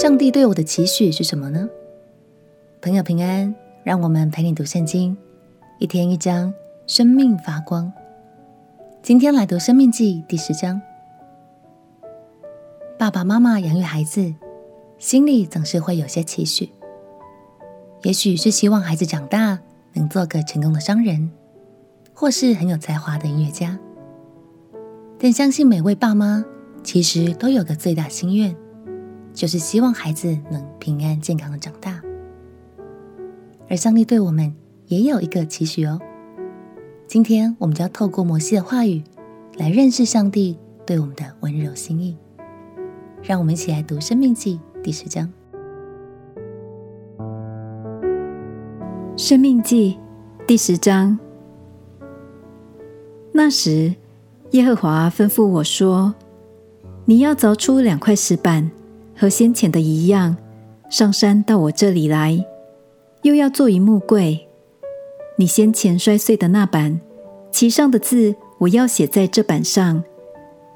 上帝对我的期许是什么呢？朋友平安，让我们陪你读圣经，一天一章，生命发光。今天来读《生命记》第十章。爸爸妈妈养育孩子，心里总是会有些期许，也许是希望孩子长大能做个成功的商人，或是很有才华的音乐家。但相信每位爸妈其实都有个最大心愿。就是希望孩子能平安健康的长大，而上帝对我们也有一个期许哦。今天我们就要透过摩西的话语来认识上帝对我们的温柔心意。让我们一起来读《生命记》第十章。《生命记》第十章。那时，耶和华吩咐我说：“你要凿出两块石板。”和先前的一样，上山到我这里来，又要做一木柜。你先前摔碎的那板，其上的字我要写在这板上。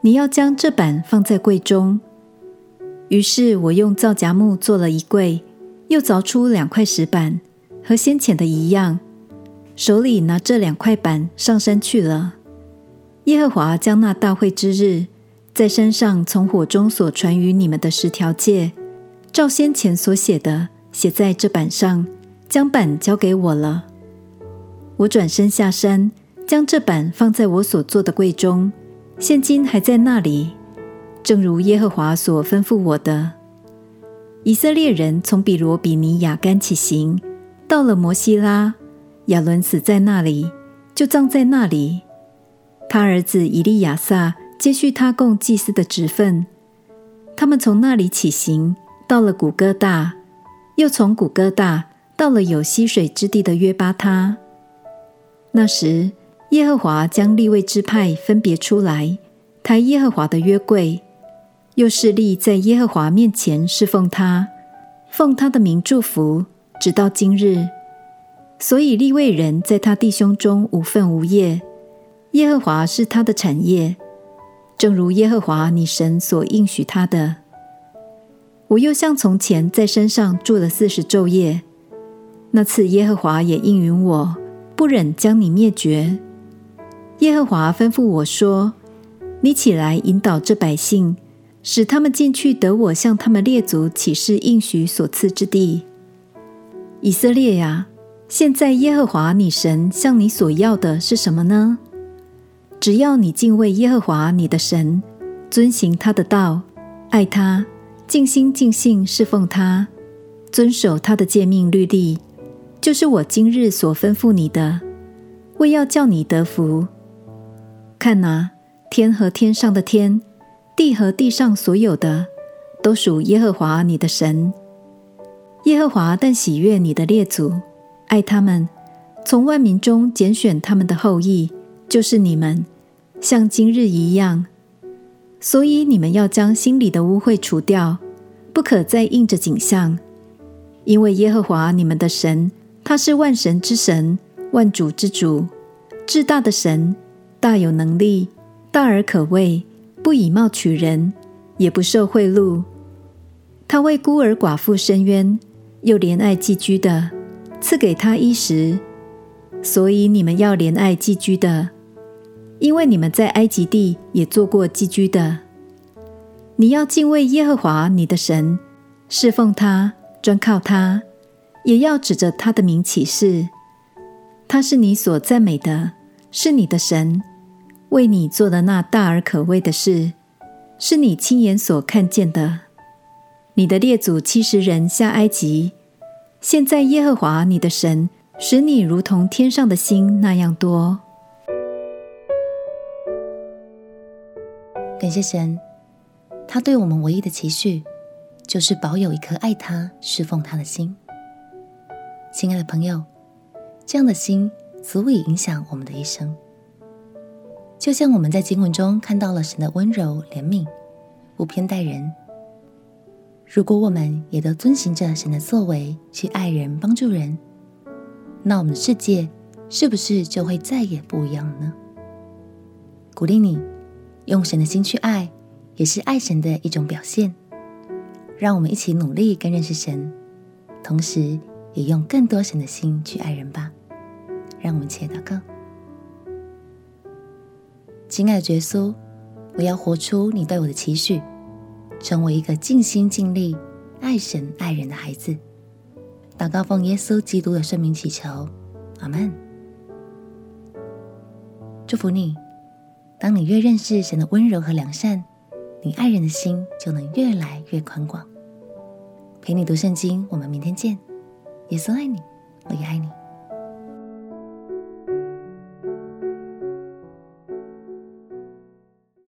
你要将这板放在柜中。于是我用皂荚木做了一柜，又凿出两块石板，和先前的一样，手里拿这两块板上山去了。耶和华将那大会之日，在山上从火中所传与你们的十条诫，照先前所写的，写在这板上，将板交给我了。我转身下山，将这板放在我所做的柜中，现今还在那里，正如耶和华所吩咐我的。以色列人从比罗比尼亚干起行，到了摩西拉，亚伦死在那里，就葬在那里。他儿子以利亚撒。接续他供祭司的职分，他们从那里起行，到了古哥大，又从古哥大到了有溪水之地的约巴他。那时，耶和华将利未支派分别出来，抬耶和华的约柜，又侍立在耶和华面前侍奉他，奉他的名祝福，直到今日。所以利未人在他弟兄中无份无业，耶和华是他的产业。正如耶和华你神所应许他的，我又像从前在山上住了四十昼夜，那次耶和华也应允我，不忍将你灭绝。耶和华吩咐我说：“你起来引导这百姓，使他们进去得我向他们列祖起誓应许所赐之地。以色列呀，现在耶和华你神向你所要的是什么呢？”只要你敬畏耶和华你的神，遵行他的道，爱他，尽心尽性侍奉他，遵守他的诫命律例，就是我今日所吩咐你的，为要叫你得福。看哪，天和天上的天，地和地上所有的，都属耶和华你的神。耶和华但喜悦你的列祖，爱他们，从万民中拣选他们的后裔，就是你们。像今日一样，所以你们要将心里的污秽除掉，不可再印着景象，因为耶和华你们的神，他是万神之神，万主之主，至大的神，大有能力，大而可畏，不以貌取人，也不受贿赂。他为孤儿寡妇伸冤，又怜爱寄居的，赐给他衣食。所以你们要怜爱寄居的。因为你们在埃及地也做过寄居的，你要敬畏耶和华你的神，侍奉他，专靠他，也要指着他的名起誓。他是你所赞美的，是你的神，为你做的那大而可畏的事，是你亲眼所看见的。你的列祖七十人下埃及，现在耶和华你的神使你如同天上的星那样多。感谢神，他对我们唯一的期许，就是保有一颗爱他、侍奉他的心。亲爱的朋友，这样的心足以影响我们的一生。就像我们在经文中看到了神的温柔、怜悯，不偏待人。如果我们也都遵循着神的作为去爱人、帮助人，那我们的世界是不是就会再也不一样了呢？鼓励你。用神的心去爱，也是爱神的一种表现。让我们一起努力跟认识神，同时也用更多神的心去爱人吧。让我们一起祷告。亲爱的耶稣，我要活出你对我的期许，成为一个尽心尽力爱神爱人的孩子。祷告奉耶稣基督的圣名祈求，阿门。祝福你，当你越认识神的温柔和良善，你爱人的心就能越来越宽广。陪你读圣经，我们明天见。耶稣爱你，我也爱你。